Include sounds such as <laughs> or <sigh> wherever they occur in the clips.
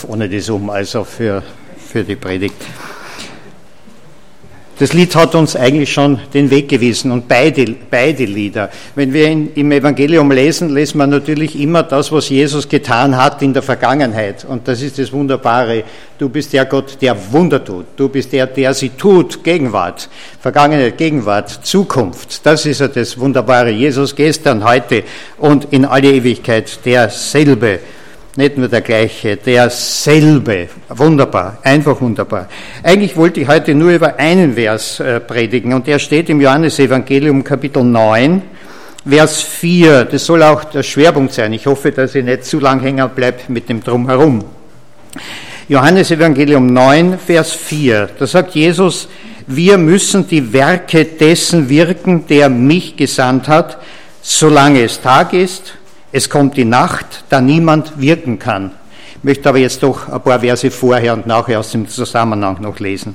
Kopf ohne das um, also für, für die Predigt. Das Lied hat uns eigentlich schon den Weg gewiesen und beide, beide Lieder. Wenn wir in, im Evangelium lesen, lesen wir natürlich immer das, was Jesus getan hat in der Vergangenheit. Und das ist das Wunderbare. Du bist der Gott, der Wunder tut. Du bist der, der sie tut. Gegenwart. Vergangenheit, Gegenwart, Zukunft. Das ist ja das Wunderbare. Jesus gestern, heute und in alle Ewigkeit derselbe nicht nur der gleiche, derselbe. Wunderbar, einfach wunderbar. Eigentlich wollte ich heute nur über einen Vers äh, predigen und der steht im Johannesevangelium Kapitel 9, Vers 4. Das soll auch der Schwerpunkt sein. Ich hoffe, dass ich nicht zu lang hängen bleibe mit dem Drumherum. Johannesevangelium 9, Vers 4. Da sagt Jesus, wir müssen die Werke dessen wirken, der mich gesandt hat, solange es Tag ist es kommt die Nacht, da niemand wirken kann. Ich möchte aber jetzt doch ein paar Verse vorher und nachher aus dem Zusammenhang noch lesen.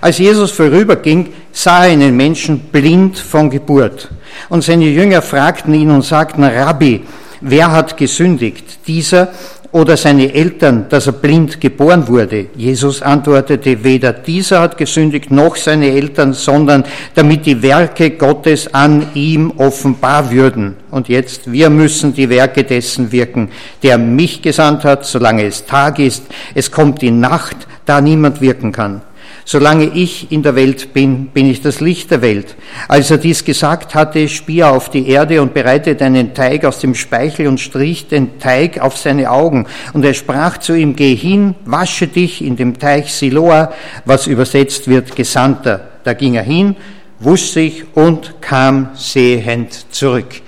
Als Jesus vorüberging, sah er einen Menschen blind von Geburt. Und seine Jünger fragten ihn und sagten, Rabbi, wer hat gesündigt, dieser oder seine Eltern, dass er blind geboren wurde? Jesus antwortete, weder dieser hat gesündigt noch seine Eltern, sondern damit die Werke Gottes an ihm offenbar würden. Und jetzt, wir müssen die Werke dessen wirken, der mich gesandt hat, solange es Tag ist. Es kommt die Nacht, da niemand wirken kann. Solange ich in der Welt bin, bin ich das Licht der Welt. Als er dies gesagt hatte, spie er auf die Erde und bereitete einen Teig aus dem Speichel und strich den Teig auf seine Augen. Und er sprach zu ihm, geh hin, wasche dich in dem Teich Siloa, was übersetzt wird Gesandter. Da ging er hin, wusch sich und kam sehend zurück.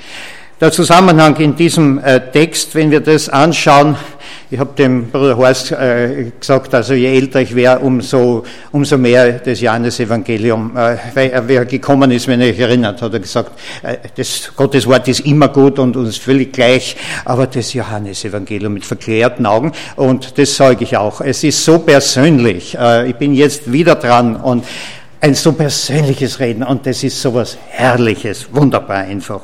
Der Zusammenhang in diesem äh, Text, wenn wir das anschauen, ich habe dem Bruder Horst äh, gesagt, also je älter ich wäre, umso, umso mehr das Johannesevangelium, äh, weil er, wer gekommen ist, wenn er sich erinnert, hat er gesagt, äh, das Gottes Wort ist immer gut und uns völlig gleich, aber das Johannesevangelium mit verklärten Augen und das sage ich auch. Es ist so persönlich. Äh, ich bin jetzt wieder dran und ein so persönliches Reden und das ist so was Herrliches, wunderbar einfach.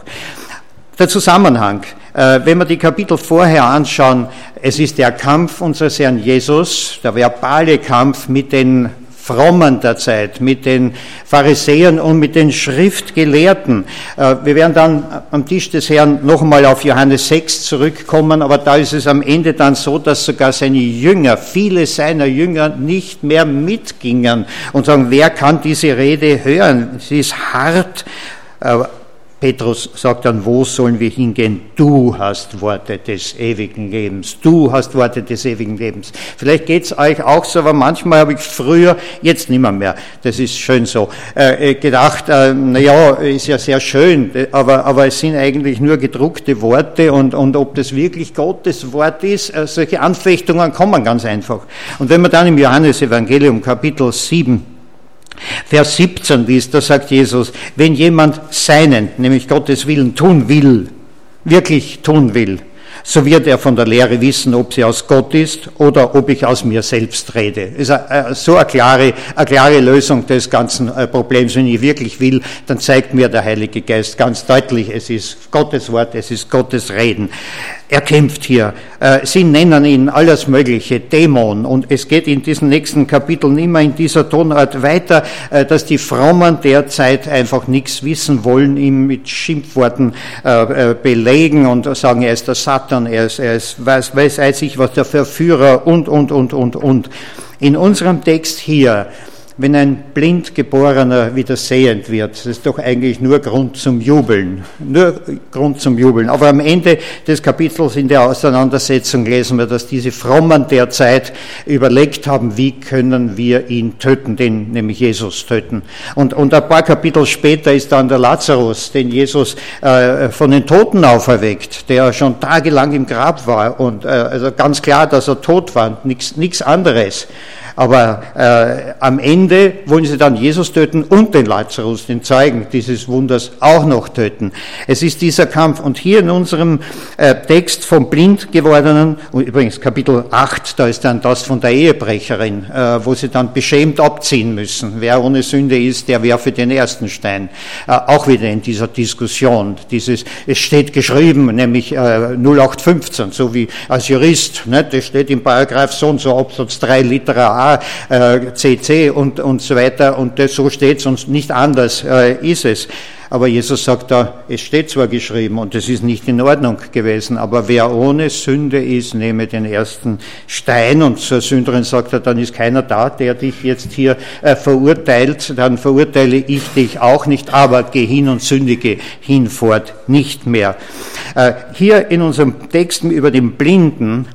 Der Zusammenhang, äh, wenn wir die Kapitel vorher anschauen, es ist der Kampf unseres Herrn Jesus, der verbale Kampf mit den Frommen der Zeit, mit den Pharisäern und mit den Schriftgelehrten. Äh, wir werden dann am Tisch des Herrn noch einmal auf Johannes 6 zurückkommen, aber da ist es am Ende dann so, dass sogar seine Jünger, viele seiner Jünger nicht mehr mitgingen und sagen, wer kann diese Rede hören? Sie ist hart äh, Petrus sagt dann, wo sollen wir hingehen? Du hast Worte des ewigen Lebens. Du hast Worte des ewigen Lebens. Vielleicht geht's euch auch so, aber manchmal habe ich früher, jetzt nimmer mehr, das ist schön so, äh, äh gedacht, äh, na ja, ist ja sehr schön, aber, aber es sind eigentlich nur gedruckte Worte und, und ob das wirklich Gottes Wort ist, äh, solche Anfechtungen kommen ganz einfach. Und wenn man dann im Johannesevangelium Kapitel 7 Vers 17 liest, da sagt Jesus, wenn jemand seinen, nämlich Gottes Willen tun will, wirklich tun will, so wird er von der Lehre wissen, ob sie aus Gott ist oder ob ich aus mir selbst rede. Das ist so eine klare, eine klare Lösung des ganzen äh, Problems. Wenn ich wirklich will, dann zeigt mir der Heilige Geist ganz deutlich, es ist Gottes Wort, es ist Gottes Reden. Er kämpft hier. Äh, sie nennen ihn alles Mögliche, Dämon. Und es geht in diesen nächsten Kapiteln immer in dieser Tonart weiter, äh, dass die Frommen derzeit einfach nichts wissen wollen, ihm mit Schimpfworten äh, belegen und sagen, er ist der Satan, er ist, er ist weiß, weiß, weiß ich was, der Verführer und, und, und, und, und. In unserem Text hier wenn ein Blindgeborener wieder sehend wird, das ist doch eigentlich nur Grund zum Jubeln. Nur Grund zum Jubeln. Aber am Ende des Kapitels in der Auseinandersetzung lesen wir, dass diese Frommen derzeit überlegt haben, wie können wir ihn töten, den nämlich Jesus töten. Und, und ein paar Kapitel später ist dann der Lazarus, den Jesus äh, von den Toten auferweckt, der schon tagelang im Grab war und äh, also ganz klar, dass er tot war, nichts anderes. Aber äh, am Ende wollen sie dann Jesus töten und den Lazarus, den Zeugen dieses Wunders, auch noch töten. Es ist dieser Kampf. Und hier in unserem äh, Text vom blind gewordenen, und übrigens Kapitel 8, da ist dann das von der Ehebrecherin, äh, wo sie dann beschämt abziehen müssen. Wer ohne Sünde ist, der werfe den ersten Stein. Äh, auch wieder in dieser Diskussion. Dieses, es steht geschrieben, nämlich äh, 0815, so wie als Jurist, ne, das steht im Paragraph so und so, Absatz 3 Litera A, CC und, und so weiter und das, so steht es und nicht anders äh, ist es. Aber Jesus sagt da, es steht zwar geschrieben und es ist nicht in Ordnung gewesen, aber wer ohne Sünde ist, nehme den ersten Stein. Und zur Sünderin sagt er, dann ist keiner da, der dich jetzt hier äh, verurteilt, dann verurteile ich dich auch nicht, aber geh hin und sündige hinfort nicht mehr. Äh, hier in unserem Text über den Blinden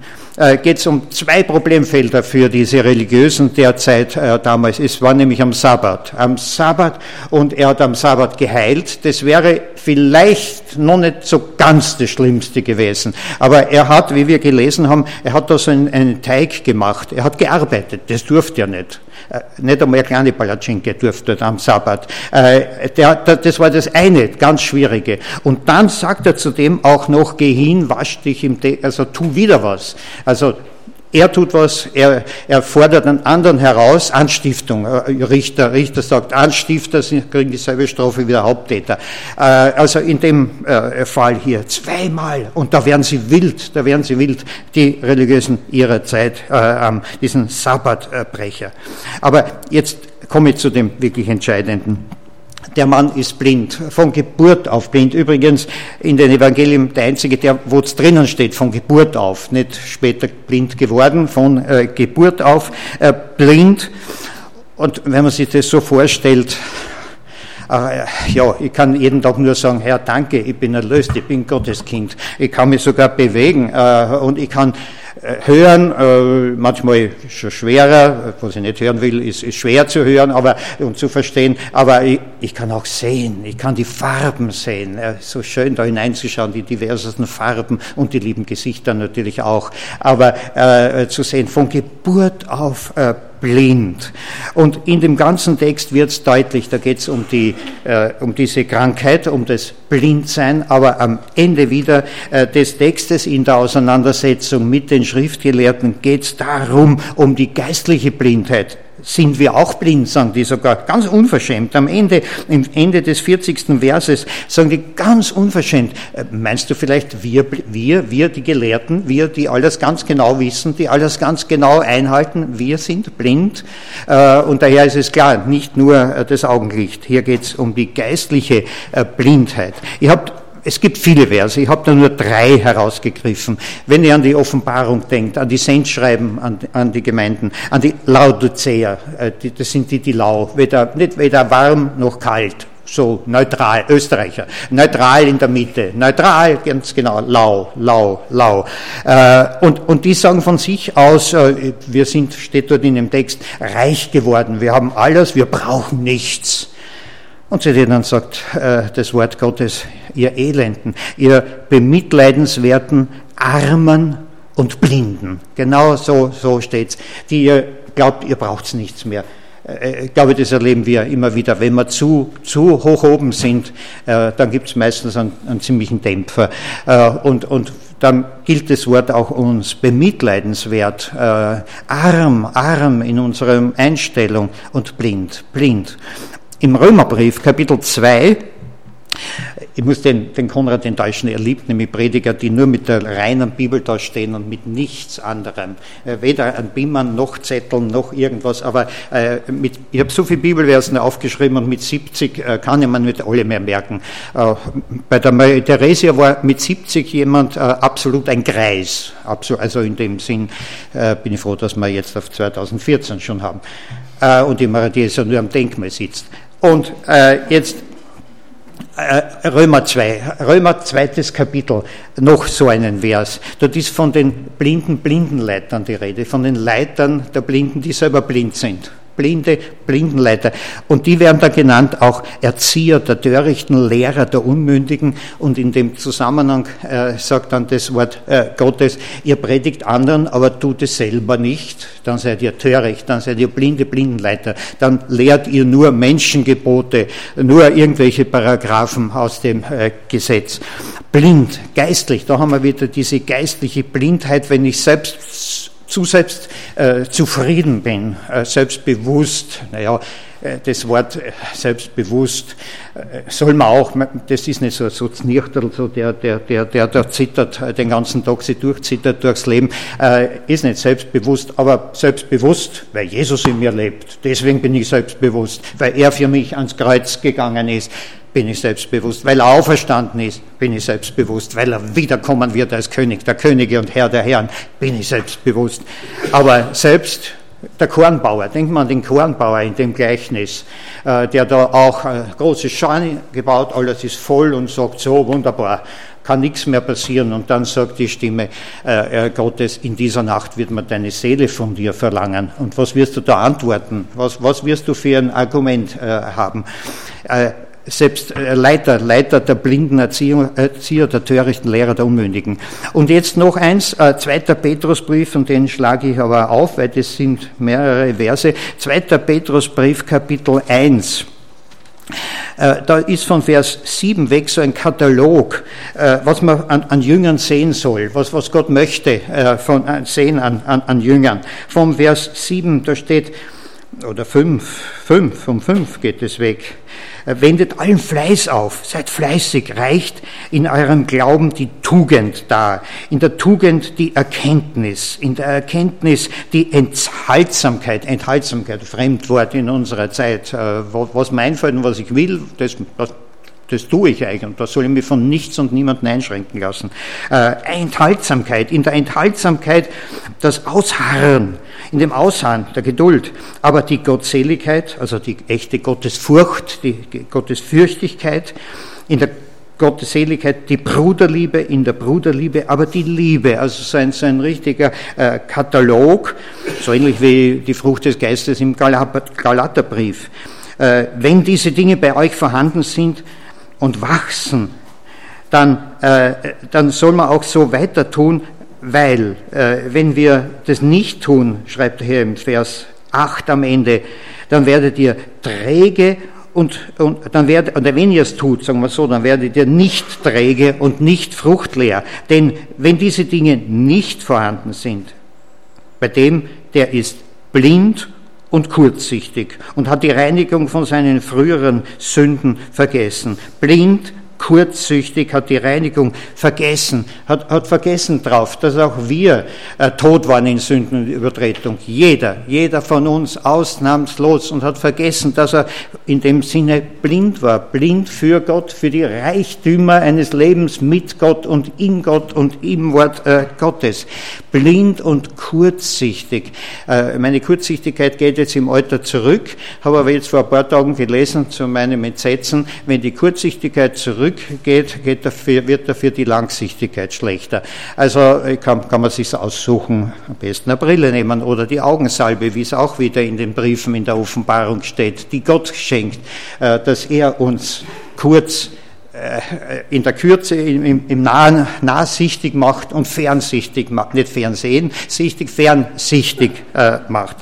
geht es um zwei Problemfelder für diese Religiösen derzeit äh, damals. Es war nämlich am Sabbat. Am Sabbat und er hat am Sabbat geheilt. Das wäre vielleicht noch nicht so ganz das Schlimmste gewesen. Aber er hat, wie wir gelesen haben, er hat da so einen, einen Teig gemacht. Er hat gearbeitet. Das durfte er nicht. Äh, nicht einmal kleine Palatschinke durfte am Sabbat. Äh, das war das eine, ganz Schwierige. Und dann sagt er zudem auch noch, geh hin, wasch dich im Tee, also tu wieder was. Also er tut was, er, er fordert einen anderen heraus, Anstiftung. Äh, Richter, Richter sagt, Anstifter kriegen dieselbe Strafe wie der Haupttäter. Äh, also in dem äh, Fall hier zweimal, und da werden sie wild, da werden sie wild, die Religiösen ihrer Zeit, diesen Sabbatbrecher. Aber jetzt komme ich zu dem wirklich Entscheidenden der Mann ist blind, von Geburt auf blind. Übrigens in den Evangelien der einzige, der, wo es drinnen steht, von Geburt auf, nicht später blind geworden, von äh, Geburt auf äh, blind. Und wenn man sich das so vorstellt, äh, ja, ich kann jeden Tag nur sagen, Herr, danke, ich bin erlöst, ich bin Gottes Kind. Ich kann mich sogar bewegen äh, und ich kann hören, äh, manchmal schon schwerer, was ich nicht hören will, ist, ist schwer zu hören aber, und zu verstehen, aber ich, ich kann auch sehen, ich kann die Farben sehen, äh, so schön da hineinzuschauen, die diversesten Farben und die lieben Gesichter natürlich auch, aber äh, zu sehen, von Geburt auf äh, blind. Und in dem ganzen Text wird es deutlich, da geht es um, die, äh, um diese Krankheit, um das Blindsein, aber am Ende wieder äh, des Textes in der Auseinandersetzung mit den Schriftgelehrten geht es darum, um die geistliche Blindheit sind wir auch blind, sagen die sogar ganz unverschämt. Am Ende, im Ende des 40. Verses sagen die ganz unverschämt, äh, meinst du vielleicht wir, wir, wir, die Gelehrten, wir, die alles ganz genau wissen, die alles ganz genau einhalten, wir sind blind. Äh, und daher ist es klar, nicht nur äh, das Augenlicht. Hier geht es um die geistliche Blindheit. Ihr habt es gibt viele Verse, ich habe da nur drei herausgegriffen. Wenn ihr an die Offenbarung denkt, an die Sendschreiben an, an die Gemeinden, an die Laodicea, äh, das sind die, die lau, weder, nicht weder warm noch kalt, so neutral, Österreicher, neutral in der Mitte, neutral, ganz genau, lau, lau, lau. Äh, und, und die sagen von sich aus, äh, wir sind, steht dort in dem Text, reich geworden, wir haben alles, wir brauchen nichts. Und zu denen sagt äh, das Wort Gottes, ihr Elenden, ihr bemitleidenswerten Armen und Blinden. Genau so, so steht's. Die ihr glaubt, ihr braucht's nichts mehr. Äh, ich glaube, das erleben wir immer wieder. Wenn wir zu, zu hoch oben sind, äh, dann gibt's meistens einen, einen ziemlichen Dämpfer. Äh, und, und dann gilt das Wort auch uns bemitleidenswert, äh, arm, arm in unserer Einstellung und blind, blind. Im Römerbrief, Kapitel 2, ich muss den, den Konrad den Deutschen, er liebt nämlich Prediger, die nur mit der reinen Bibel da stehen und mit nichts anderem. Äh, weder ein Bimmern noch Zetteln noch irgendwas, aber äh, mit, ich habe so viele Bibelversen aufgeschrieben und mit 70 äh, kann ich mir nicht alle mehr merken. Äh, bei der Maria Theresia war mit 70 jemand äh, absolut ein Greis. Absolut, also in dem Sinn äh, bin ich froh, dass wir jetzt auf 2014 schon haben. und die Maria Theresia nur am Denkmal sitzt. Und jetzt Römer 2, Römer zweites Kapitel, noch so einen Vers. Dort ist von den blinden Blindenleitern die Rede, von den Leitern der Blinden, die selber blind sind. Blinde Blindenleiter. Und die werden da genannt auch Erzieher der Törichten, Lehrer der Unmündigen. Und in dem Zusammenhang äh, sagt dann das Wort äh, Gottes, ihr predigt anderen, aber tut es selber nicht. Dann seid ihr töricht, dann seid ihr blinde Blindenleiter. Dann lehrt ihr nur Menschengebote, nur irgendwelche Paragraphen aus dem äh, Gesetz. Blind, geistlich, da haben wir wieder diese geistliche Blindheit, wenn ich selbst zu selbst äh, zufrieden bin, äh, selbstbewusst, naja, äh, das Wort äh, selbstbewusst äh, soll man auch, das ist nicht so, so Znirchtel, so der, der, der, der da zittert, äh, den ganzen Tag sie durchzittert durchs Leben, äh, ist nicht selbstbewusst, aber selbstbewusst, weil Jesus in mir lebt. Deswegen bin ich selbstbewusst, weil er für mich ans Kreuz gegangen ist bin ich selbstbewusst. Weil er auferstanden ist, bin ich selbstbewusst. Weil er wiederkommen wird als König der Könige und Herr der Herren, bin ich selbstbewusst. Aber selbst der Kornbauer, denkt man an den Kornbauer in dem Gleichnis, äh, der da auch große Scheune gebaut, alles ist voll und sagt so wunderbar, kann nichts mehr passieren. Und dann sagt die Stimme äh, Gottes, in dieser Nacht wird man deine Seele von dir verlangen. Und was wirst du da antworten? Was, was wirst du für ein Argument äh, haben? Äh, selbst äh, Leiter, Leiter der blinden Erzieher, Erzieher, der törichten Lehrer, der Unmündigen. Und jetzt noch eins, äh, zweiter Petrusbrief, und den schlage ich aber auf, weil das sind mehrere Verse. Zweiter Petrusbrief, Kapitel 1. Äh, da ist von Vers 7 weg so ein Katalog, äh, was man an, an Jüngern sehen soll, was, was Gott möchte äh, von, sehen an, an, an Jüngern. Vom Vers 7, da steht, oder 5, 5, vom 5 geht es weg. Wendet allen Fleiß auf, seid fleißig, reicht in eurem Glauben die Tugend dar, in der Tugend die Erkenntnis, in der Erkenntnis die Enthaltsamkeit, Enthaltsamkeit, Fremdwort in unserer Zeit, äh, was mir einfällt und was ich will, das, das das tue ich eigentlich. Da soll ich mich von nichts und niemanden einschränken lassen. Äh, Enthaltsamkeit, in der Enthaltsamkeit das Ausharren, in dem Ausharren der Geduld, aber die Gottseligkeit, also die echte Gottesfurcht, die Gottesfürchtigkeit, in der Gottseligkeit, die Bruderliebe in der Bruderliebe, aber die Liebe, also so ein, so ein richtiger äh, Katalog, so ähnlich wie die Frucht des Geistes im Galaterbrief. Äh, wenn diese Dinge bei euch vorhanden sind, und wachsen, dann, äh, dann soll man auch so weiter tun, weil äh, wenn wir das nicht tun, schreibt er hier im Vers 8 am Ende, dann werdet ihr träge und, und dann werdet, oder wenn ihr es tut, sagen wir so, dann werdet ihr nicht träge und nicht fruchtleer. Denn wenn diese Dinge nicht vorhanden sind, bei dem, der ist blind und kurzsichtig und hat die Reinigung von seinen früheren Sünden vergessen. Blind, kurzsüchtig, hat die Reinigung vergessen, hat, hat vergessen drauf, dass auch wir äh, tot waren in Sündenübertretung. Jeder, jeder von uns ausnahmslos und hat vergessen, dass er in dem Sinne blind war, blind für Gott, für die Reichtümer eines Lebens mit Gott und in Gott und im Wort äh, Gottes. Blind und kurzsichtig. Äh, meine Kurzsichtigkeit geht jetzt im Alter zurück, habe aber jetzt vor ein paar Tagen gelesen zu meinem Entsetzen, wenn die Kurzsichtigkeit zurück zurückgeht, geht dafür, wird dafür die Langsichtigkeit schlechter. Also kann, kann man sich aussuchen, am besten eine Brille nehmen oder die Augensalbe, wie es auch wieder in den Briefen in der Offenbarung steht, die Gott schenkt, äh, dass er uns kurz äh, in der Kürze, im, im Nahen, nahsichtig macht und fernsichtig macht, nicht fernsehen, sichtig, fernsichtig äh, macht.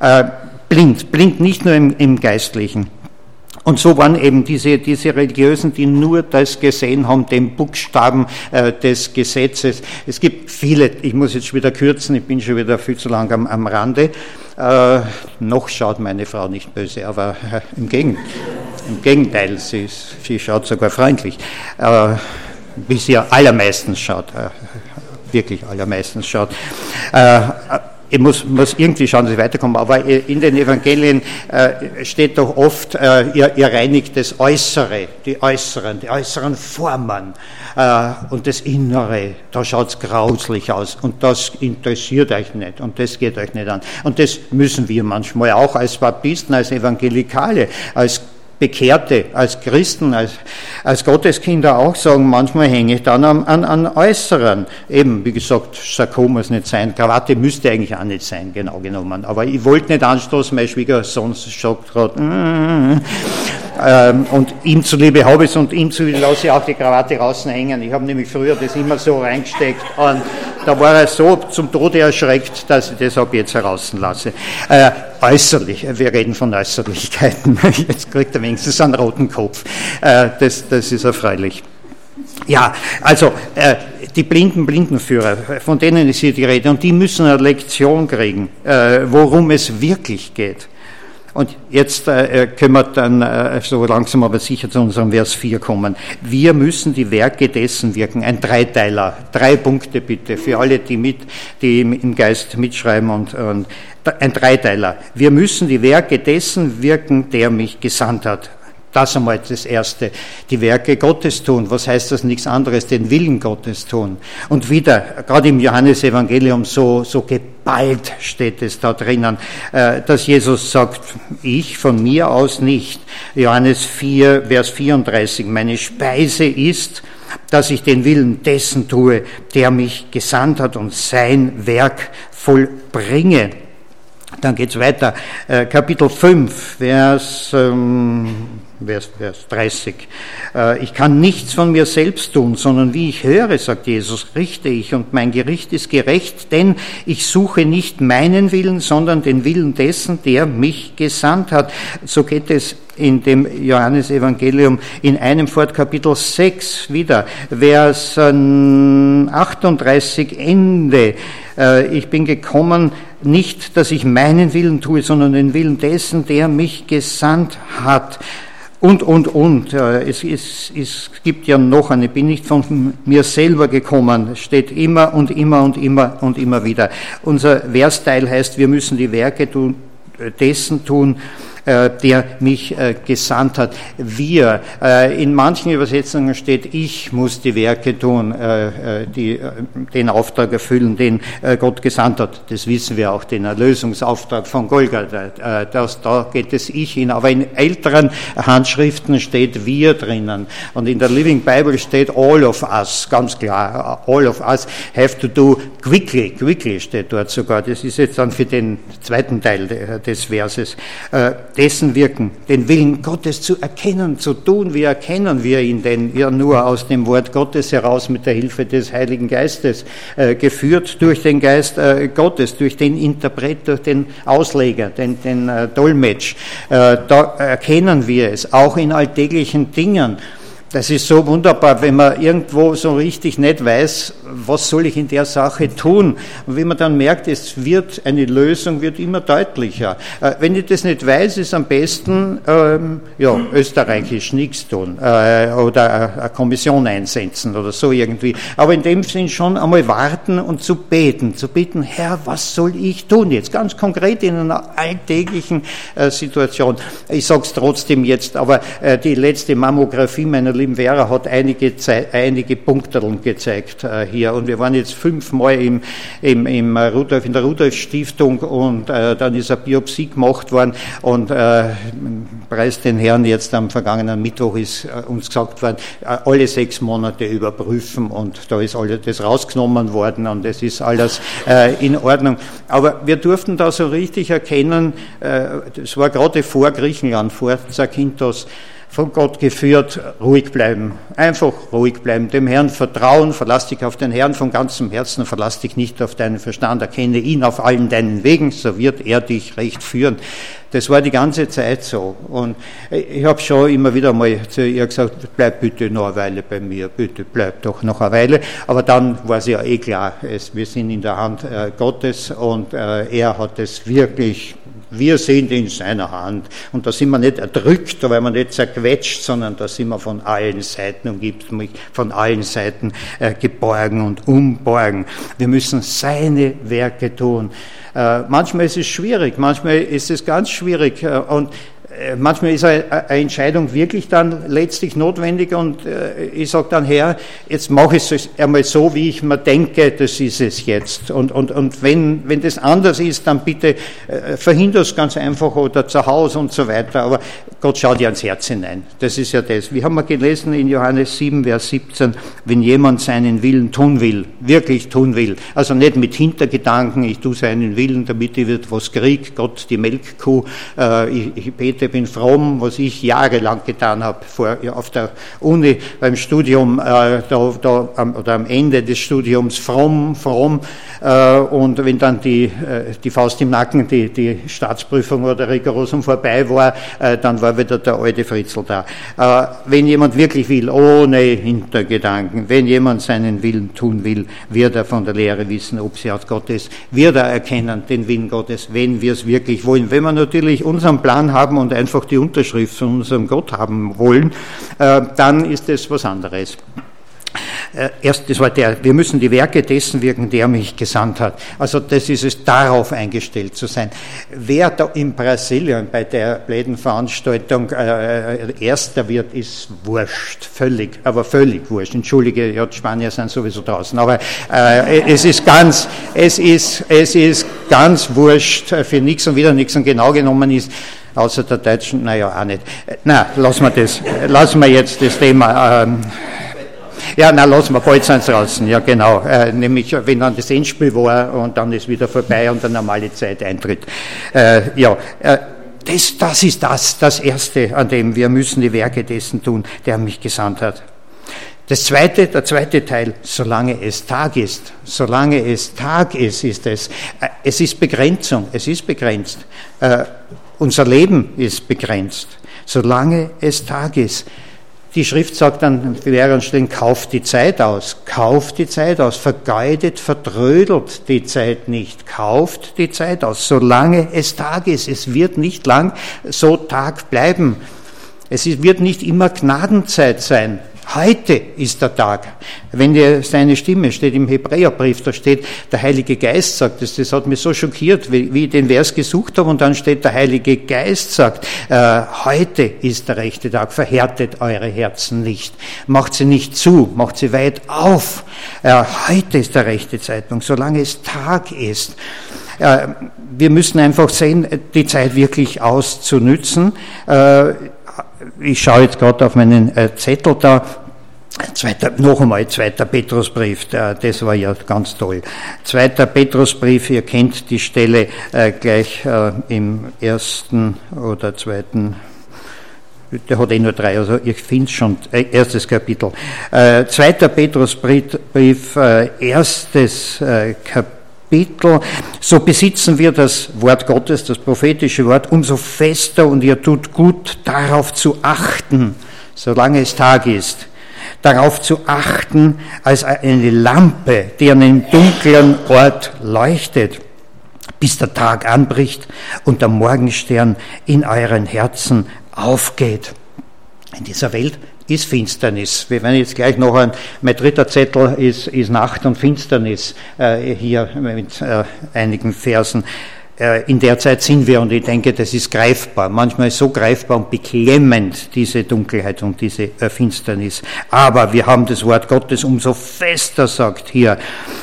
Äh, blind, blind nicht nur im, im Geistlichen. Und so waren eben diese, diese Religiösen, die nur das gesehen haben, den Buchstaben äh, des Gesetzes. Es gibt viele, ich muss jetzt wieder kürzen, ich bin schon wieder viel zu lang am, am Rande. Äh, noch schaut meine Frau nicht böse, aber äh, im, Gegenteil, im Gegenteil, sie, ist, sie schaut sogar freundlich, äh, wie sie allermeistens schaut, äh, wirklich allermeistens schaut. Ich muss, muss irgendwie schauen, dass ich weiterkomme, aber in den Evangelien äh, steht doch oft, äh, ihr, ihr, reinigt das Äußere, die Äußeren, die äußeren Formen äh, und das Innere, da schaut es grauslich aus. Und das interessiert euch nicht. Und das geht euch nicht an. Und das müssen wir manchmal auch als Baptisten, als Evangelikale, als Bekehrte, als Christen, als, als Gotteskinder auch sagen, manchmal hänge ich dann an, an, an Äußeren. Eben, wie gesagt, Sakko muss nicht sein, Krawatte müsste eigentlich auch nicht sein, genau genommen. Aber ich wollte nicht anstoßen, mein Schwiegersohn sagt gerade, mm, ähm, und ihm zuliebe habe ich es und ihm zuliebe lasse ich auch die Krawatte raushängen. Ich habe nämlich früher das immer so reingesteckt und da war er so zum Tode erschreckt, dass ich das ab jetzt herauslasse. Äh, äußerlich, wir reden von Äußerlichkeiten. <laughs> Jetzt kriegt er wenigstens einen roten Kopf. Äh, das, das ist erfreulich. Ja, also äh, die blinden Blindenführer, von denen ist hier die Rede, und die müssen eine Lektion kriegen, äh, worum es wirklich geht. Und jetzt äh, können wir dann äh, so langsam aber sicher zu unserem Vers 4 kommen. Wir müssen die Werke dessen wirken. Ein Dreiteiler. Drei Punkte bitte für alle, die mit, die im Geist mitschreiben und, und ein Dreiteiler. Wir müssen die Werke dessen wirken, der mich gesandt hat. Das einmal das Erste. Die Werke Gottes tun. Was heißt das? Nichts anderes, den Willen Gottes tun. Und wieder, gerade im Johannesevangelium so, so geballt steht es da drinnen, äh, dass Jesus sagt, ich von mir aus nicht. Johannes 4, Vers 34, meine Speise ist, dass ich den Willen dessen tue, der mich gesandt hat und sein Werk vollbringe. Dann geht's weiter. Äh, Kapitel 5, Vers, ähm, Vers, Vers 30. Äh, ich kann nichts von mir selbst tun, sondern wie ich höre, sagt Jesus, richte ich und mein Gericht ist gerecht, denn ich suche nicht meinen Willen, sondern den Willen dessen, der mich gesandt hat. So geht es in dem Johannesevangelium in einem fort Kapitel 6 wieder, Vers 38 Ende. Äh, ich bin gekommen, nicht, dass ich meinen Willen tue, sondern den Willen dessen, der mich gesandt hat. Und, und, und. Es, es, es gibt ja noch eine, bin nicht von mir selber gekommen, steht immer und immer und immer und immer wieder. Unser Versteil heißt, wir müssen die Werke tun, dessen tun, der mich äh, gesandt hat. Wir, äh, in manchen Übersetzungen steht, ich muss die Werke tun, die den Auftrag erfüllen, den Gott gesandt hat. Das wissen wir auch, den Erlösungsauftrag von Golgatha. Das, da geht es ich hin. Aber in älteren Handschriften steht wir drinnen. Und in der Living Bible steht all of us, ganz klar. All of us have to do quickly. Quickly steht dort sogar. Das ist jetzt dann für den zweiten Teil des Verses dessen wirken, den Willen Gottes zu erkennen, zu tun. Wie erkennen wir ihn denn? Ja, nur aus dem Wort Gottes heraus mit der Hilfe des Heiligen Geistes, äh, geführt durch den Geist äh, Gottes, durch den Interpret, durch den Ausleger, den, den äh, Dolmetsch. Äh, da erkennen wir es, auch in alltäglichen Dingen. Das ist so wunderbar, wenn man irgendwo so richtig nicht weiß, was soll ich in der Sache tun. Und wenn man dann merkt, es wird, eine Lösung wird immer deutlicher. Äh, wenn ich das nicht weiß, ist am besten, ähm, ja, österreichisch nichts tun, äh, oder eine Kommission einsetzen oder so irgendwie. Aber in dem Sinn schon einmal warten und zu beten, zu beten, Herr, was soll ich tun jetzt? Ganz konkret in einer alltäglichen äh, Situation. Ich sag's trotzdem jetzt, aber äh, die letzte Mammographie meiner lieben Vera hat einige, einige Punkteln gezeigt äh, hier. Und wir waren jetzt fünfmal im, im, im Rudolf, in der Rudolf-Stiftung und äh, dann ist eine Biopsie gemacht worden und äh, preis den Herrn jetzt am vergangenen Mittwoch ist äh, uns gesagt worden, äh, alle sechs Monate überprüfen und da ist alles das rausgenommen worden und es ist alles äh, in Ordnung. Aber wir durften da so richtig erkennen, das war gerade vor Griechenland, vor Zakynthos, von Gott geführt, ruhig bleiben. Einfach ruhig bleiben. Dem Herrn vertrauen, verlass dich auf den Herrn von ganzem Herzen, verlass dich nicht auf deinen Verstand, erkenne ihn auf allen deinen Wegen, so wird er dich recht führen. Das war die ganze Zeit so. Und ich habe schon immer wieder mal zu ihr gesagt, bleib bitte noch eine Weile bei mir, bitte bleib doch noch eine Weile. Aber dann war sie ja eh klar, es, wir sind in der Hand äh, Gottes und äh, er hat es wirklich wir sind in seiner Hand. Und da sind wir nicht erdrückt, da werden wir nicht zerquetscht, sondern da sind wir von allen Seiten umgibt, mich von allen Seiten äh, geborgen und umborgen. Wir müssen seine Werke tun. Äh, manchmal ist es schwierig, manchmal ist es ganz schwierig. Äh, und manchmal ist eine Entscheidung wirklich dann letztlich notwendig und äh, ich sage dann, Herr, jetzt mache ich es einmal so, wie ich mir denke, das ist es jetzt. Und, und, und wenn, wenn das anders ist, dann bitte äh, verhindere es ganz einfach oder zu Hause und so weiter. Aber Gott schaut ja ans Herz hinein. Das ist ja das. Wie haben wir gelesen in Johannes 7, Vers 17, wenn jemand seinen Willen tun will, wirklich tun will, also nicht mit Hintergedanken, ich tue seinen Willen, damit ich wird was krieg, Gott die Melkkuh, äh, ich, ich bete, bin fromm, was ich jahrelang getan habe vor, auf der Uni beim Studium, äh, da, da, am, oder am Ende des Studiums fromm, fromm äh, und wenn dann die, äh, die Faust im Nacken, die, die Staatsprüfung oder Rigorosum vorbei war, äh, dann war wieder der alte Fritzl da. Äh, wenn jemand wirklich will, ohne Hintergedanken, wenn jemand seinen Willen tun will, wird er von der Lehre wissen, ob sie aus Gott ist, wird er erkennen den Willen Gottes, wenn wir es wirklich wollen. Wenn wir natürlich unseren Plan haben und einfach die Unterschrift von unserem Gott haben wollen, äh, dann ist es was anderes. Äh, erst, war der, wir müssen die Werke dessen wirken, der mich gesandt hat. Also das ist es, darauf eingestellt zu sein. Wer da in Brasilien bei der bläden Veranstaltung äh, Erster wird, ist wurscht, völlig, aber völlig wurscht. Entschuldige, ja, die Spanier sind sowieso draußen, aber äh, es ist ganz, es ist, es ist ganz wurscht für nichts und wieder nichts und genau genommen ist, außer der Deutschen, naja, auch nicht. Na, lassen wir das, lassen wir jetzt das Thema. Ähm, ja, na, lassen wir bald sind draußen, ja genau. Äh, nämlich, wenn dann das Endspiel war und dann ist wieder vorbei und eine normale Zeit eintritt. Äh, ja, äh, das, das ist das, das Erste, an dem wir müssen die Werke dessen tun, der mich gesandt hat. Das zweite, der zweite Teil, solange es Tag ist, solange es Tag ist, ist es, äh, es ist Begrenzung, es ist begrenzt. Unser Leben ist begrenzt, solange es Tag ist. Die Schrift sagt dann an mehreren Stellen, kauft die Zeit aus, kauft die Zeit aus, vergeudet, vertrödelt die Zeit nicht, kauft die Zeit aus, solange es Tag ist. Es wird nicht lang so Tag bleiben. Es wird nicht immer Gnadenzeit sein. Heute ist der Tag. Wenn dir seine Stimme steht im Hebräerbrief, da steht, der Heilige Geist sagt das, das hat mich so schockiert, wie, ich den Vers gesucht habe, und dann steht, der Heilige Geist sagt, äh, heute ist der rechte Tag, verhärtet eure Herzen nicht, macht sie nicht zu, macht sie weit auf. Äh, heute ist der rechte Zeitpunkt, solange es Tag ist. Äh, wir müssen einfach sehen, die Zeit wirklich auszunützen. Äh, ich schaue jetzt gerade auf meinen äh, Zettel da. Zweiter, noch einmal, zweiter Petrusbrief, das war ja ganz toll. Zweiter Petrusbrief, ihr kennt die Stelle äh, gleich äh, im ersten oder zweiten, der hat eh nur drei, also ich finde es schon, äh, erstes Kapitel. Äh, zweiter Petrusbrief, äh, erstes äh, Kapitel. Kapitel, so besitzen wir das Wort Gottes, das prophetische Wort, umso fester und ihr tut gut darauf zu achten, solange es Tag ist, darauf zu achten als eine Lampe, die an einem dunklen Ort leuchtet, bis der Tag anbricht und der Morgenstern in euren Herzen aufgeht. In dieser Welt ist Finsternis. Wir werden jetzt gleich noch ein, mein dritter Zettel ist, ist Nacht und Finsternis äh, hier mit äh, einigen Versen. Äh, in der Zeit sind wir und ich denke, das ist greifbar. Manchmal ist so greifbar und beklemmend diese Dunkelheit und diese äh, Finsternis. Aber wir haben das Wort Gottes umso fester, sagt hier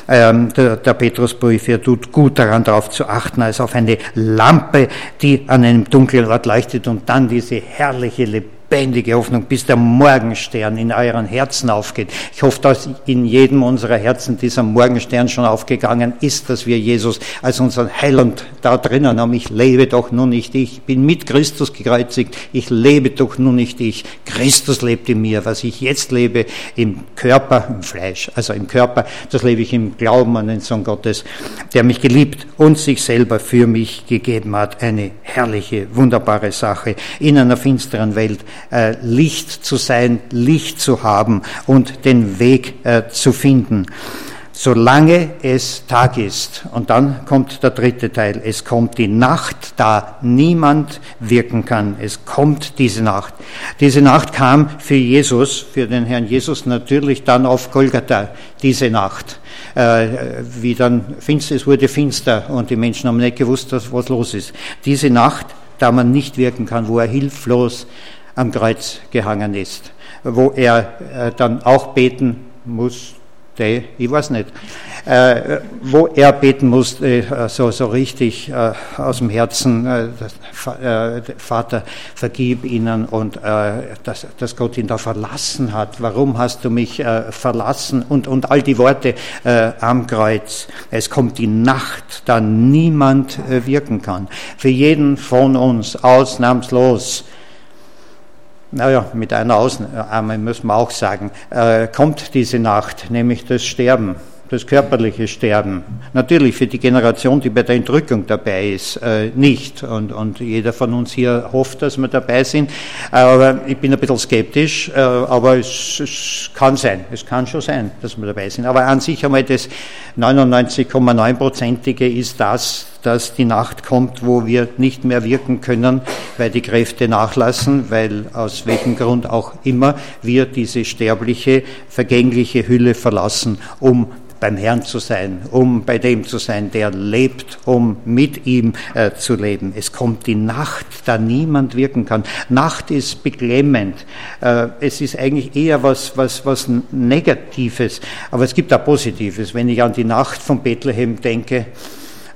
ähm, der, der Petrusbrief, er tut gut daran, darauf zu achten, als auf eine Lampe, die an einem dunklen Ort leuchtet und dann diese herrliche, lebendige lebendige Hoffnung, bis der Morgenstern in euren Herzen aufgeht. Ich hoffe, dass in jedem unserer Herzen dieser Morgenstern schon aufgegangen ist, dass wir Jesus als unseren Heiland da drinnen haben. Ich lebe doch nun nicht ich, bin mit Christus gekreuzigt, ich lebe doch nun nicht ich. Christus lebt in mir, was ich jetzt lebe im Körper, im Fleisch, also im Körper, das lebe ich im Glauben an den Sohn Gottes, der mich geliebt und sich selber für mich gegeben hat. Eine herrliche, wunderbare Sache in einer finsteren Welt Licht zu sein, Licht zu haben und den Weg äh, zu finden. Solange es Tag ist. Und dann kommt der dritte Teil. Es kommt die Nacht, da niemand wirken kann. Es kommt diese Nacht. Diese Nacht kam für Jesus, für den Herrn Jesus natürlich dann auf Golgatha, diese Nacht. Äh, wie dann finster, es wurde finster und die Menschen haben nicht gewusst, was los ist. Diese Nacht da man nicht wirken kann, wo er hilflos am Kreuz gehangen ist, wo er äh, dann auch beten musste, ich weiß nicht, äh, wo er beten musste, äh, so, so richtig aus dem Herzen, Vater, vergib ihnen und dass, dass Gott ihn da verlassen hat. Warum hast du mich verlassen? Und, und all die Worte am Kreuz. Es kommt die Nacht, da niemand wirken kann. Für jeden von uns ausnahmslos naja, mit einer Ausnahme müssen wir auch sagen, äh, kommt diese Nacht, nämlich das Sterben das körperliche Sterben. Natürlich für die Generation, die bei der Entrückung dabei ist, äh, nicht. Und, und jeder von uns hier hofft, dass wir dabei sind. Aber ich bin ein bisschen skeptisch, äh, aber es, es kann sein, es kann schon sein, dass wir dabei sind. Aber an sich einmal das 99,9-prozentige ist das, dass die Nacht kommt, wo wir nicht mehr wirken können, weil die Kräfte nachlassen, weil aus welchem Grund auch immer wir diese sterbliche, vergängliche Hülle verlassen, um beim Herrn zu sein, um bei dem zu sein, der lebt, um mit ihm äh, zu leben. Es kommt die Nacht, da niemand wirken kann. Nacht ist beklemmend. Äh, es ist eigentlich eher was, was, was Negatives, aber es gibt auch Positives. Wenn ich an die Nacht von Bethlehem denke,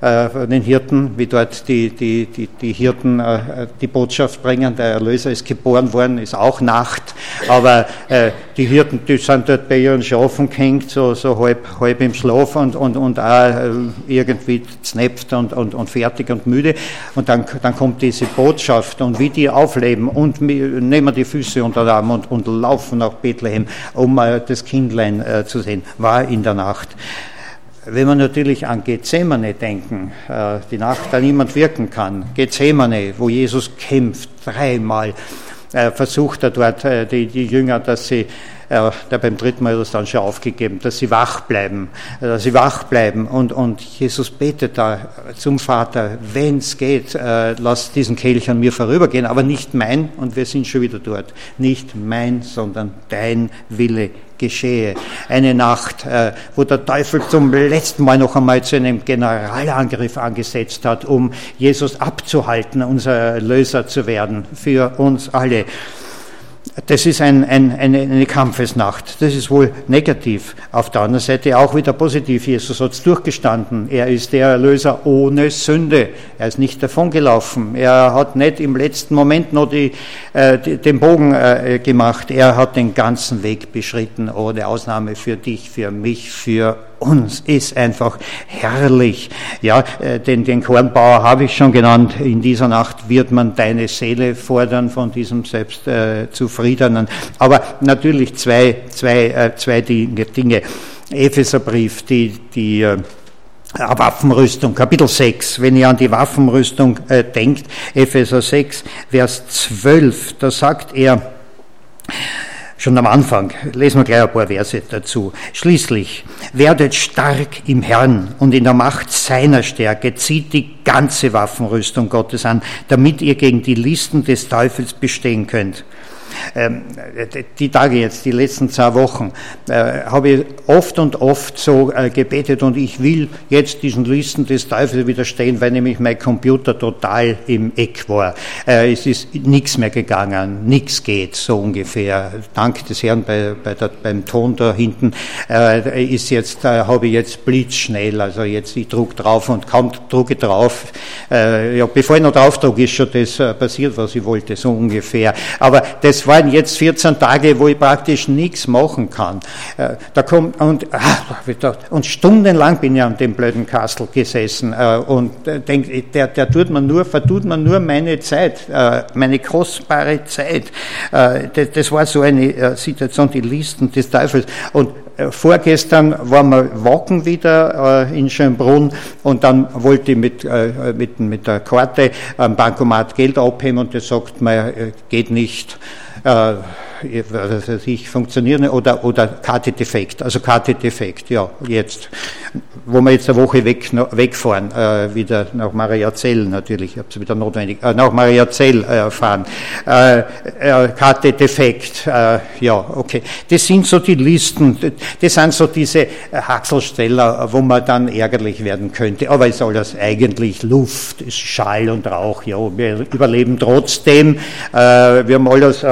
äh, den Hirten, wie dort die, die, die, die Hirten äh, die Botschaft bringen, der Erlöser ist geboren worden, ist auch Nacht, aber äh, die Hirten, die sind dort bei ihren Schafen gehängt, so, so halb, halb im Schlaf und, und, und auch äh, irgendwie znepft und, und, und fertig und müde. Und dann, dann kommt diese Botschaft und wie die aufleben und nehmen die Füße unter den Arm und, und laufen nach Bethlehem, um äh, das Kindlein zu sehen, war in der Nacht. Wenn wir natürlich an Gethsemane denken, äh, die Nacht, da niemand wirken kann, Gethsemane, wo Jesus kämpft, dreimal äh, versucht er dort äh, die, die Jünger, dass sie der beim dritten Mal hat es dann schon aufgegeben, dass sie wach bleiben, dass sie wach bleiben. Und, und Jesus betet da zum Vater, wenn es geht, lass diesen Kelch an mir vorübergehen, aber nicht mein, und wir sind schon wieder dort, nicht mein, sondern dein Wille geschehe. Eine Nacht, äh, wo der Teufel zum letzten Mal noch einmal zu einem Generalangriff angesetzt hat, um Jesus abzuhalten, unser Löser zu werden für uns alle. Das ist ein, ein, eine, eine, Kampfesnacht. Das ist wohl negativ. Auf der anderen Seite auch wieder positiv. Jesus hat es durchgestanden. Er ist der Erlöser ohne Sünde. Er ist nicht davongelaufen. Er hat nicht im letzten Moment noch die, äh, die, den Bogen äh, gemacht. Er hat den ganzen Weg beschritten, ohne Ausnahme für dich, für mich, für uns ist einfach herrlich. Ja, äh, den, den Kornbauer habe ich schon genannt. In dieser Nacht wird man deine Seele fordern von diesem Selbstzufriedenen. Äh, Aber natürlich zwei, zwei, äh, zwei Dinge. Epheserbrief, die, die äh, Waffenrüstung, Kapitel 6, wenn ihr an die Waffenrüstung äh, denkt, Epheser 6, Vers 12, da sagt er, schon am Anfang. Lesen wir gleich ein paar Verse dazu. Schließlich, werdet stark im Herrn und in der Macht seiner Stärke, zieht die ganze Waffenrüstung Gottes an, damit ihr gegen die Listen des Teufels bestehen könnt. Ähm, die Tage jetzt, die letzten zwei Wochen, äh, habe ich oft und oft so äh, gebetet und ich will jetzt diesen Listen des Teufels widerstehen, weil nämlich mein Computer total im Eck war. Äh, es ist nichts mehr gegangen, nichts geht, so ungefähr. Dank des Herrn bei, bei der, beim Ton da hinten ist jetzt, habe ich jetzt blitzschnell, also jetzt ich druck drauf und kaum drucke drauf, ja, bevor ich noch drauf drucke, ist schon das passiert, was ich wollte, so ungefähr. Aber das waren jetzt 14 Tage, wo ich praktisch nichts machen kann. Äh, da kommt, und, ach, und stundenlang bin ich an dem blöden Kastel gesessen äh, und äh, denk, der, der tut man nur, vertut man nur meine Zeit, meine kostbare Zeit. Das, das war so eine Situation, die Listen des Teufels. Und vorgestern waren wir walken wieder in Schönbrunn und dann wollte ich mit, mit, mit der Karte am Bankomat Geld abheben und der sagt mir, geht nicht äh, was weiß ich, funktionieren oder, oder Karte defekt, also Karte defekt, ja, jetzt. wo wir jetzt eine Woche weg, wegfahren, äh, wieder nach Mariazell natürlich, ich habe es wieder notwendig, äh, nach Mariazell äh, fahren, äh, äh, Karte defekt, äh, ja, okay. Das sind so die Listen, das sind so diese Haxelsteller, wo man dann ärgerlich werden könnte, aber ist alles eigentlich Luft, ist Schall und Rauch, ja, wir überleben trotzdem, wir haben alles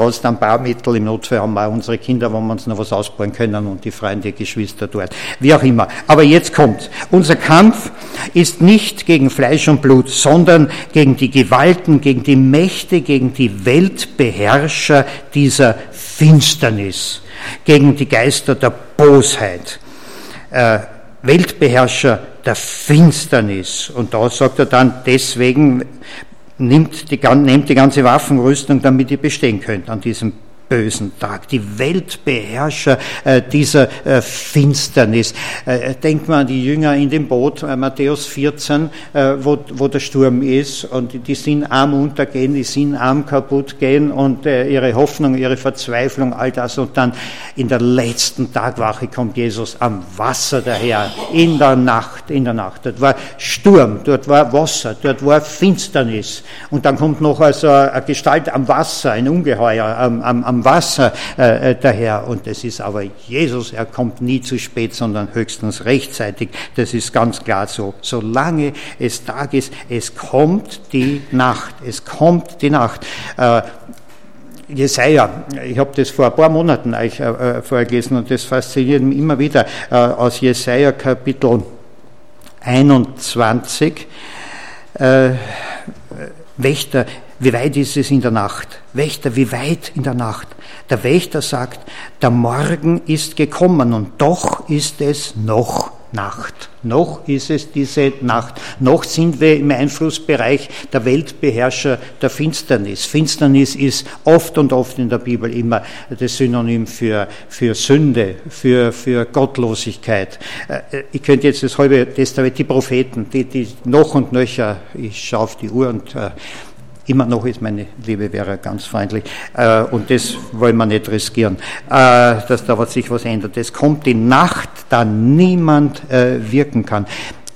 zusammengekratzt an Barmittel, im Notfall haben wir auch unsere Kinder, wo wir uns noch was ausbauen können und die freien Geschwister dort, wie auch immer. Aber jetzt kommt. Unser Kampf ist nicht gegen Fleisch und Blut, sondern gegen die Gewalten, gegen die Mächte, gegen die Weltbeherrscher dieser Finsternis, gegen die Geister der Bosheit. Äh, Weltbeherrscher der Finsternis. Und da sagt er dann, deswegen nimmt die, nehmt die ganze Waffenrüstung, damit ihr bestehen könnt an diesem bösen Tag, die Weltbeherrscher äh, dieser äh, Finsternis. Äh, denkt man an die Jünger in dem Boot, Matthäus 14, äh, wo, wo der Sturm ist. Und die sind arm untergehen, die sind arm kaputt gehen. Und ihre Hoffnung, ihre Verzweiflung, all das. Und dann in der letzten Tagwache kommt Jesus am Wasser daher, in der Nacht, in der Nacht. Dort war Sturm, dort war Wasser, dort war Finsternis. Und dann kommt noch also eine Gestalt am Wasser, ein Ungeheuer am, am, am Wasser äh, äh, daher. Und es ist aber Jesus, er kommt nie zu spät, sondern höchstens rechtzeitig. Das ist ganz klar so. Solange es Tag ist, es kommt die Nacht. Es kommt die Nacht. Äh, Jesaja, ich habe das vor ein paar Monaten euch äh, äh, vorgelesen und das fasziniert mich immer wieder äh, aus Jesaja Kapitel 21. Äh, Wächter, wie weit ist es in der Nacht? Wächter, wie weit in der Nacht? Der Wächter sagt, der Morgen ist gekommen und doch ist es noch Nacht. Noch ist es diese Nacht. Noch sind wir im Einflussbereich der Weltbeherrscher der Finsternis. Finsternis ist oft und oft in der Bibel immer das Synonym für, für Sünde, für, für Gottlosigkeit. Äh, ich könnte jetzt das halbe Testament, die Propheten, die, die noch und nöcher, ich schaue auf die Uhr und äh, Immer noch ist meine liebe Vera ganz freundlich äh, und das wollen wir nicht riskieren, äh, dass da sich was ändert. Es kommt die Nacht, da niemand äh, wirken kann.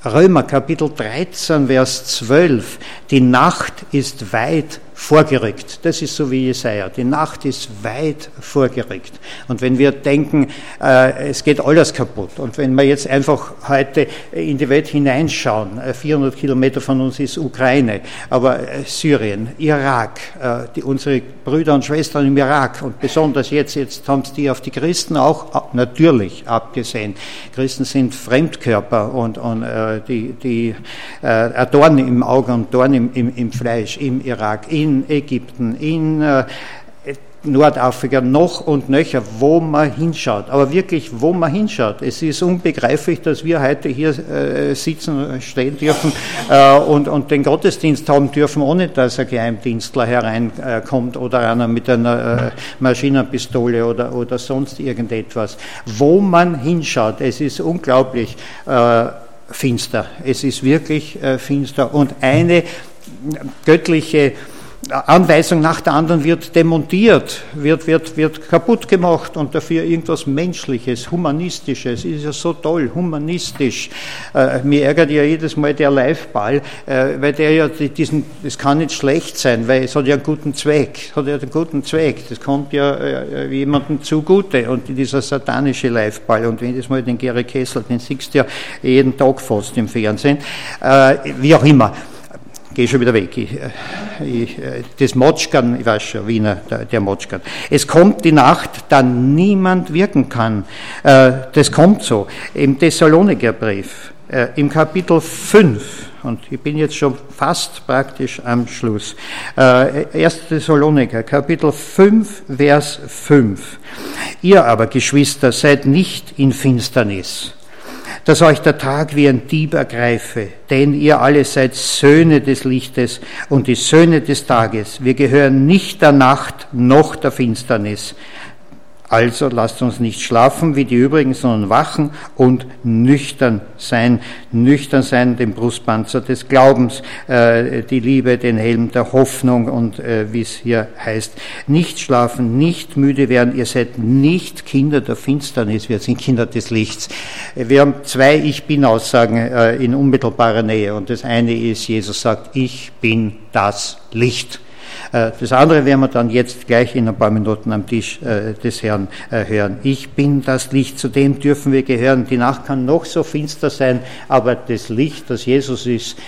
Römer Kapitel 13, Vers 12. Die Nacht ist weit vorgerückt. Das ist so wie Jesaja. Die Nacht ist weit vorgerückt. Und wenn wir denken, äh, es geht alles kaputt, und wenn wir jetzt einfach heute in die Welt hineinschauen, äh, 400 Kilometer von uns ist Ukraine, aber äh, Syrien, Irak, äh, die, unsere Brüder und Schwestern im Irak, und besonders jetzt, jetzt haben es die auf die Christen auch natürlich abgesehen. Christen sind Fremdkörper und, und äh, die, die äh, Dorn im Auge und Dorn im, im, im Fleisch im Irak, in Ägypten, in äh, Nordafrika noch und nöcher, wo man hinschaut. Aber wirklich, wo man hinschaut. Es ist unbegreiflich, dass wir heute hier äh, sitzen, stehen dürfen äh, und, und den Gottesdienst haben dürfen, ohne dass ein Geheimdienstler hereinkommt oder einer mit einer Maschinenpistole oder, oder sonst irgendetwas. Wo man hinschaut, es ist unglaublich finster. Es ist wirklich finster. Und eine göttliche Anweisung nach der anderen wird demontiert, wird, wird, wird kaputt gemacht und dafür irgendwas Menschliches, Humanistisches, ist ja so toll, humanistisch. Äh, mir ärgert ja jedes Mal der Live-Ball, äh, weil der ja diesen, das kann nicht schlecht sein, weil es hat ja einen guten Zweck, hat ja einen guten Zweck, das kommt ja äh, jemandem zugute und dieser satanische Live-Ball. Und jedes Mal den Gary Kessel, den siehst du ja jeden Tag fast im Fernsehen, äh, wie auch immer gehe schon wieder weg. Ich, äh, ich, äh, das Motschkan, ich weiß schon, Wiener, der, der Motschkan. Es kommt die Nacht, da niemand wirken kann. Äh, das kommt so. Im Thessalonikerbrief, im Kapitel 5, und ich bin jetzt schon fast praktisch am Schluss. 1. Thessaloniker, Kapitel 5, Vers 5. Ihr aber, Geschwister, seid nicht in Finsternis dass euch der Tag wie ein Dieb ergreife, denn ihr alle seid Söhne des Lichtes und die Söhne des Tages. Wir gehören nicht der Nacht noch der Finsternis. Also lasst uns nicht schlafen wie die übrigen, sondern wachen und nüchtern sein. Nüchtern sein, den Brustpanzer des Glaubens, äh, die Liebe, den Helm der Hoffnung und äh, wie es hier heißt. Nicht schlafen, nicht müde werden. Ihr seid nicht Kinder der Finsternis, wir sind Kinder des Lichts. Wir haben zwei Ich Bin-Aussagen äh, in unmittelbarer Nähe. Und das eine ist, Jesus sagt, ich bin das Licht. Äh, das andere werden wir dann jetzt gleich in ein paar Minuten am Tisch äh, des Herrn äh, hören. Ich bin das Licht, zu dem dürfen wir gehören. Die Nacht kann noch so finster sein, aber das Licht, das Jesus ist,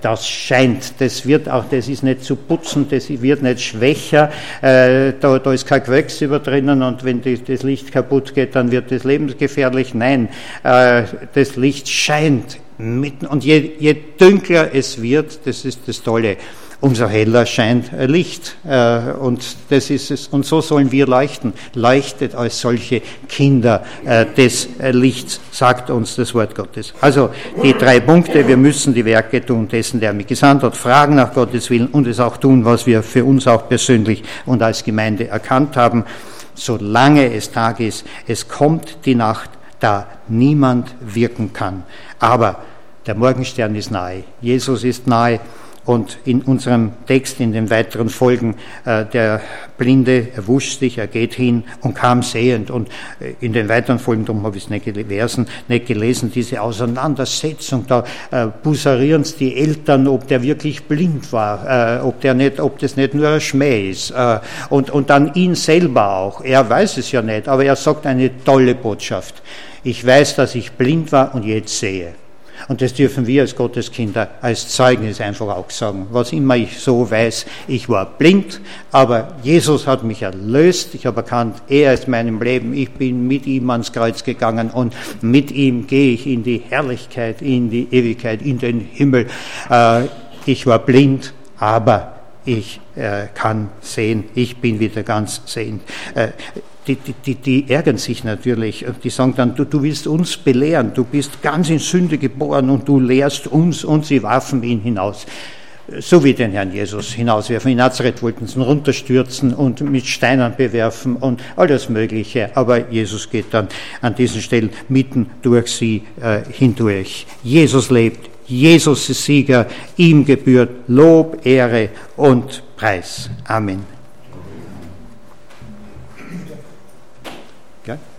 das scheint. Das wird auch, das ist nicht zu putzen, das wird nicht schwächer. Da, da ist kein Quecksilber drinnen und wenn das Licht kaputt geht, dann wird das lebensgefährlich. Nein, das Licht scheint mitten. Und je, je dunkler es wird, das ist das Tolle, umso heller scheint Licht. Äh, und das ist es. Und so sollen wir leuchten. Leuchtet als solche Kinder äh, des Lichts, sagt uns das Wort Gottes. Also die drei Punkte. Wir müssen die Werke tun dessen, der mich gesandt hat, fragen nach Gottes Willen und es auch tun, was wir für uns auch persönlich und als Gemeinde erkannt haben. Solange es Tag ist, es kommt die Nacht, da niemand wirken kann. Aber der Morgenstern ist nahe. Jesus ist nahe. Und in unserem Text, in den weiteren Folgen, äh, der Blinde, er wusch sich, er geht hin und kam sehend. Und äh, in den weiteren Folgen, darum habe ich es nicht gelesen, nicht gelesen diese Auseinandersetzung, da äh, busarieren es die Eltern, ob der wirklich blind war, äh, ob, der nicht, ob das nicht nur ein Schmäh ist. Äh, und, und dann ihn selber auch. Er weiß es ja nicht, aber er sagt eine tolle Botschaft. Ich weiß, dass ich blind war und jetzt sehe. Und das dürfen wir als Gotteskinder als Zeugnis einfach auch sagen. Was immer ich so weiß, ich war blind, aber Jesus hat mich erlöst. Ich habe erkannt, er ist meinem Leben. Ich bin mit ihm ans Kreuz gegangen und mit ihm gehe ich in die Herrlichkeit, in die Ewigkeit, in den Himmel. Äh, ich war blind, aber ich äh, kann sehen. Ich bin wieder ganz sehend. Äh, die, die, die, ärgern sich natürlich. Die sagen dann, du, du willst uns belehren, du bist ganz in Sünde geboren und du lehrst uns und sie warfen ihn hinaus. So wie den Herrn Jesus hinauswerfen. In Nazareth wollten sie ihn runterstürzen und mit Steinen bewerfen und alles Mögliche. Aber Jesus geht dann an diesen Stellen mitten durch sie äh, hindurch. Jesus lebt, Jesus ist Sieger, ihm gebührt Lob, Ehre und Preis. Amen. Okay.